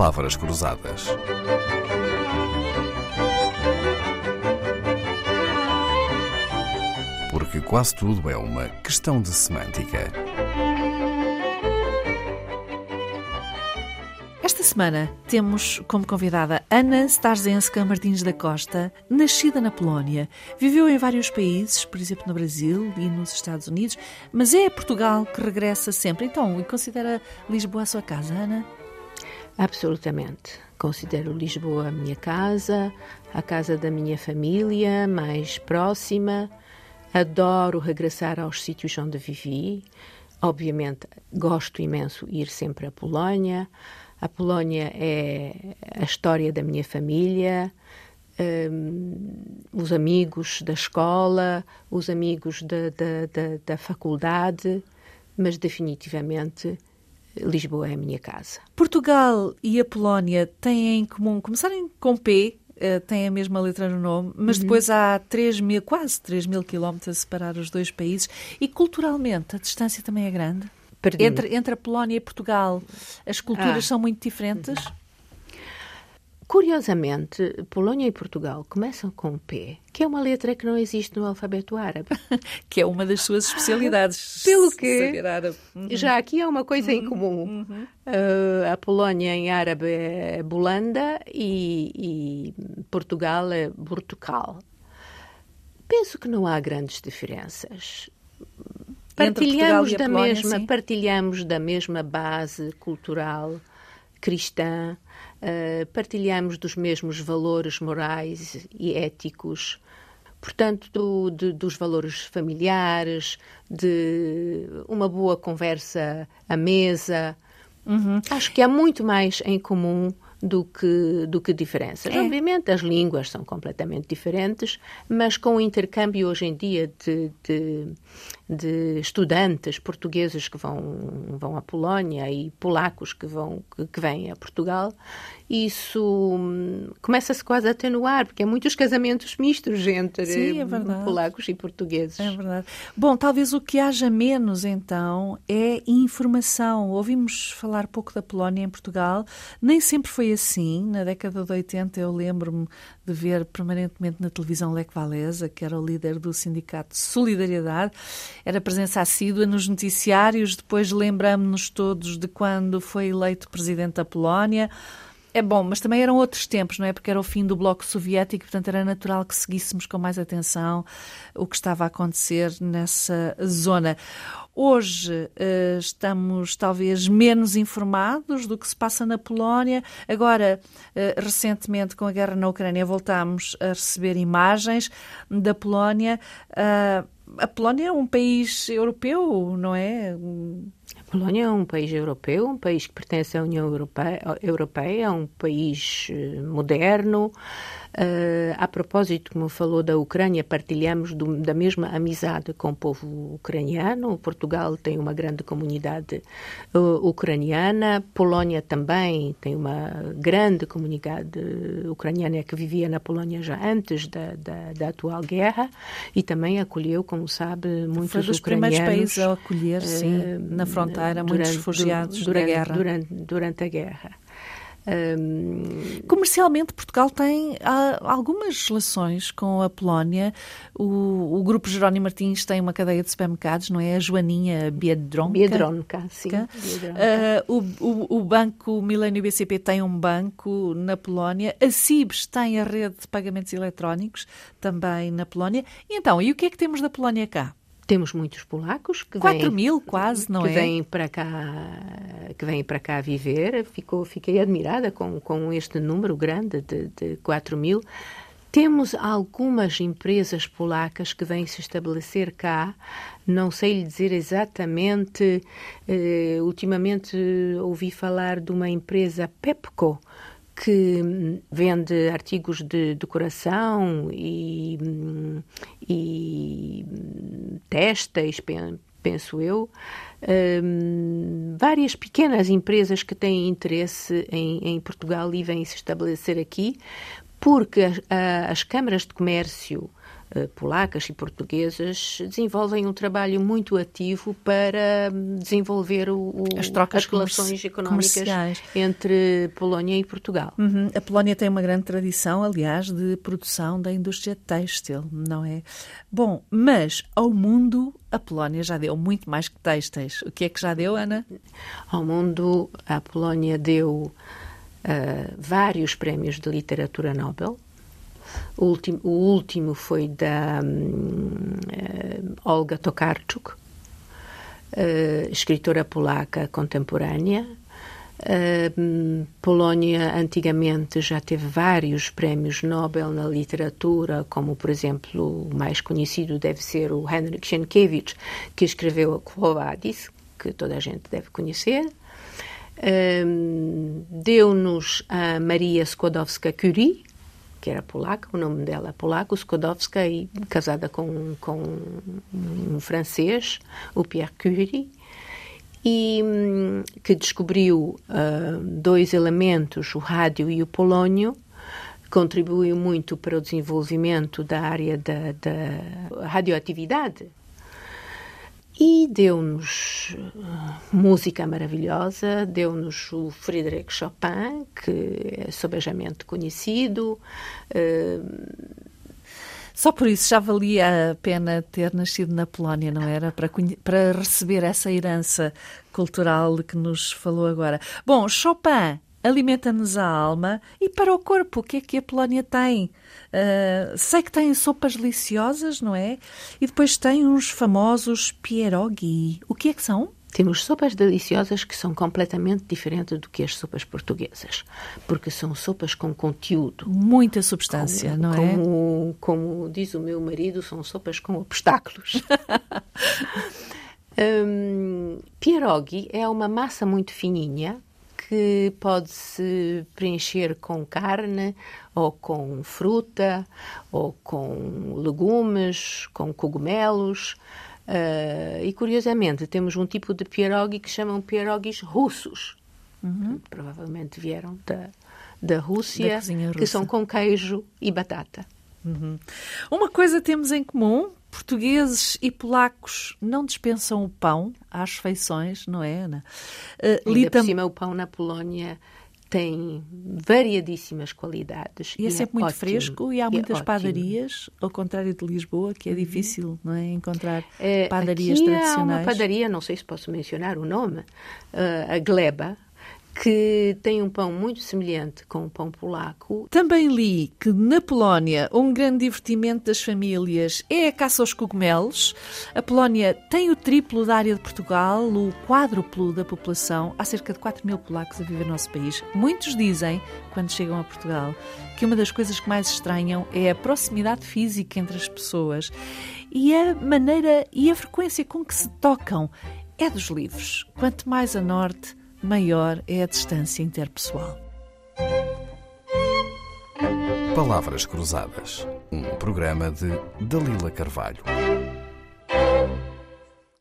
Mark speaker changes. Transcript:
Speaker 1: palavras cruzadas. Porque quase tudo é uma questão de semântica.
Speaker 2: Esta semana temos como convidada Ana Starzenska Martins da Costa, nascida na Polónia. Viveu em vários países, por exemplo no Brasil e nos Estados Unidos, mas é a Portugal que regressa sempre. Então, considera Lisboa a sua casa, Ana?
Speaker 3: Absolutamente. Considero Lisboa a minha casa, a casa da minha família mais próxima. Adoro regressar aos sítios onde vivi. Obviamente, gosto imenso ir sempre à Polónia. A Polónia é a história da minha família, um, os amigos da escola, os amigos da, da, da faculdade, mas definitivamente Lisboa é a minha casa.
Speaker 2: Portugal e a Polónia têm em comum, começarem com P, uh, têm a mesma letra no nome, mas uhum. depois há 3 mil, quase 3 mil quilómetros a separar os dois países e culturalmente a distância também é grande? Entre, entre a Polónia e Portugal, as culturas ah. são muito diferentes?
Speaker 3: Curiosamente, Polónia e Portugal começam com P, que é uma letra que não existe no alfabeto árabe.
Speaker 2: que é uma das suas especialidades.
Speaker 3: Pelo que uhum. já aqui há uma coisa em uhum. comum. Uhum. Uh, a Polónia em árabe é Bolanda e, e Portugal é Portugal. Penso que não há grandes diferenças. Partilhamos da Polónia, mesma, sim. partilhamos da mesma base cultural cristã uh, partilhamos dos mesmos valores morais e éticos, portanto, do, de, dos valores familiares, de uma boa conversa à mesa. Uhum. Acho que há muito mais em comum do que, do que diferenças. É. Obviamente, as línguas são completamente diferentes, mas com o intercâmbio hoje em dia de, de, de estudantes portugueses que vão, vão à Polónia e polacos que, vão, que, que vêm a Portugal, isso hum, começa-se quase a atenuar, porque há muitos casamentos mistos entre Sim, é polacos e portugueses.
Speaker 2: É verdade. Bom, talvez o que haja menos, então, é informação. Ouvimos falar pouco da Polónia em Portugal, nem sempre foi assim. Na década de 80 eu lembro-me de ver permanentemente na televisão Lech Walesa, que era o líder do Sindicato de Solidariedade, era presença assídua nos noticiários, depois lembramos-nos todos de quando foi eleito presidente da Polónia, é bom, mas também eram outros tempos, não é? Porque era o fim do Bloco Soviético, portanto era natural que seguíssemos com mais atenção o que estava a acontecer nessa zona. Hoje uh, estamos talvez menos informados do que se passa na Polónia. Agora, uh, recentemente, com a guerra na Ucrânia, voltámos a receber imagens da Polónia. Uh, a Polónia é um país europeu, não é?
Speaker 3: Polónia é um país europeu, um país que pertence à União Europeia, Europeia um país eh, moderno, a propósito, como falou da Ucrânia, partilhamos do, da mesma amizade com o povo ucraniano. Portugal tem uma grande comunidade uh, ucraniana. Polónia também tem uma grande comunidade ucraniana que vivia na Polónia já antes da, da, da atual guerra e também acolheu, como sabe, muitos Foi
Speaker 2: dos
Speaker 3: ucranianos.
Speaker 2: primeiros países a acolher, sim, uh, na fronteira, muitos durante, refugiados
Speaker 3: durante,
Speaker 2: da guerra.
Speaker 3: Durante, durante a guerra.
Speaker 2: Um... Comercialmente, Portugal tem ah, algumas relações com a Polónia. O, o, Grupo Jerónimo Martins tem uma cadeia de supermercados, não é? A Joaninha Biedronka.
Speaker 3: Biedronka, sim.
Speaker 2: Biedronka. Uh, o, o, o, Banco Milênio BCP tem um banco na Polónia. A CIBS tem a rede de pagamentos eletrónicos também na Polónia. E então, e o que é que temos da Polónia cá?
Speaker 3: Temos muitos polacos que
Speaker 2: 4
Speaker 3: vêm,
Speaker 2: mil quase, não
Speaker 3: que
Speaker 2: é?
Speaker 3: Vêm para cá, que vêm para cá viver. Ficou, fiquei admirada com, com este número grande de, de 4 mil. Temos algumas empresas polacas que vêm se estabelecer cá, não sei lhe dizer exatamente. Eh, ultimamente ouvi falar de uma empresa Pepco, que vende artigos de decoração e, e testes, penso eu, um, várias pequenas empresas que têm interesse em, em Portugal e vêm se estabelecer aqui, porque as, as câmaras de comércio polacas e portuguesas desenvolvem um trabalho muito ativo para desenvolver o, o,
Speaker 2: as, trocas
Speaker 3: as relações económicas entre Polónia e Portugal.
Speaker 2: Uhum. A Polónia tem uma grande tradição, aliás, de produção da indústria têxtil, não é? Bom, mas ao mundo a Polónia já deu muito mais que têxteis. O que é que já deu, Ana?
Speaker 3: Ao mundo, a Polónia deu uh, vários prémios de literatura Nobel. O último, o último foi da um, uh, Olga Tokarczuk, uh, escritora polaca contemporânea. Uh, Polónia antigamente já teve vários prémios Nobel na literatura, como por exemplo o mais conhecido deve ser o Henryk Sienkiewicz, que escreveu a Quo Vadis, que toda a gente deve conhecer um, deu-nos a Maria Skłodowska-Curie, que era polaca, o nome dela é polaco, Skłodowska, e casada com, com um francês, o Pierre Curie, e um, que descobriu uh, dois elementos, o rádio e o polônio, contribuiu muito para o desenvolvimento da área da, da radioatividade e deu-nos uh, música maravilhosa, deu-nos o Frédéric Chopin, que é sobejamente conhecido. Uh,
Speaker 2: só por isso já valia a pena ter nascido na Polónia, não era? Para, para receber essa herança cultural que nos falou agora. Bom, Chopin alimenta-nos a alma e para o corpo, o que é que a Polónia tem? Uh, sei que tem sopas deliciosas, não é? E depois tem uns famosos pierogi. O que é que são?
Speaker 3: Temos sopas deliciosas que são completamente diferentes do que as sopas portuguesas, porque são sopas com conteúdo.
Speaker 2: Muita substância,
Speaker 3: como,
Speaker 2: não é?
Speaker 3: Como, como diz o meu marido, são sopas com obstáculos. um, pierogi é uma massa muito fininha, que pode-se preencher com carne, ou com fruta, ou com legumes, com cogumelos. Uh, e curiosamente temos um tipo de pierogi que chamam pierogis russos, uhum. provavelmente vieram da, da Rússia,
Speaker 2: da
Speaker 3: que são com queijo e batata.
Speaker 2: Uhum. Uma coisa temos em comum: portugueses e polacos não dispensam o pão às feições, não é, Ana?
Speaker 3: Uh, Ainda por cima, o pão na Polónia tem variadíssimas qualidades.
Speaker 2: E é sempre é muito ótimo. fresco e há muitas é padarias, ao contrário de Lisboa, que é uhum. difícil não é, encontrar uh, padarias
Speaker 3: aqui
Speaker 2: tradicionais. Há
Speaker 3: uma padaria, não sei se posso mencionar o nome, uh, a Gleba, que tem um pão muito semelhante com o pão polaco.
Speaker 2: Também li que na Polónia um grande divertimento das famílias é a caça aos cogumelos. A Polónia tem o triplo da área de Portugal, o quádruplo da população. Há cerca de 4 mil polacos a viver no nosso país. Muitos dizem, quando chegam a Portugal, que uma das coisas que mais estranham é a proximidade física entre as pessoas e a maneira e a frequência com que se tocam. É dos livros. Quanto mais a norte, maior é a distância interpessoal.
Speaker 1: Palavras Cruzadas, um programa de Dalila Carvalho.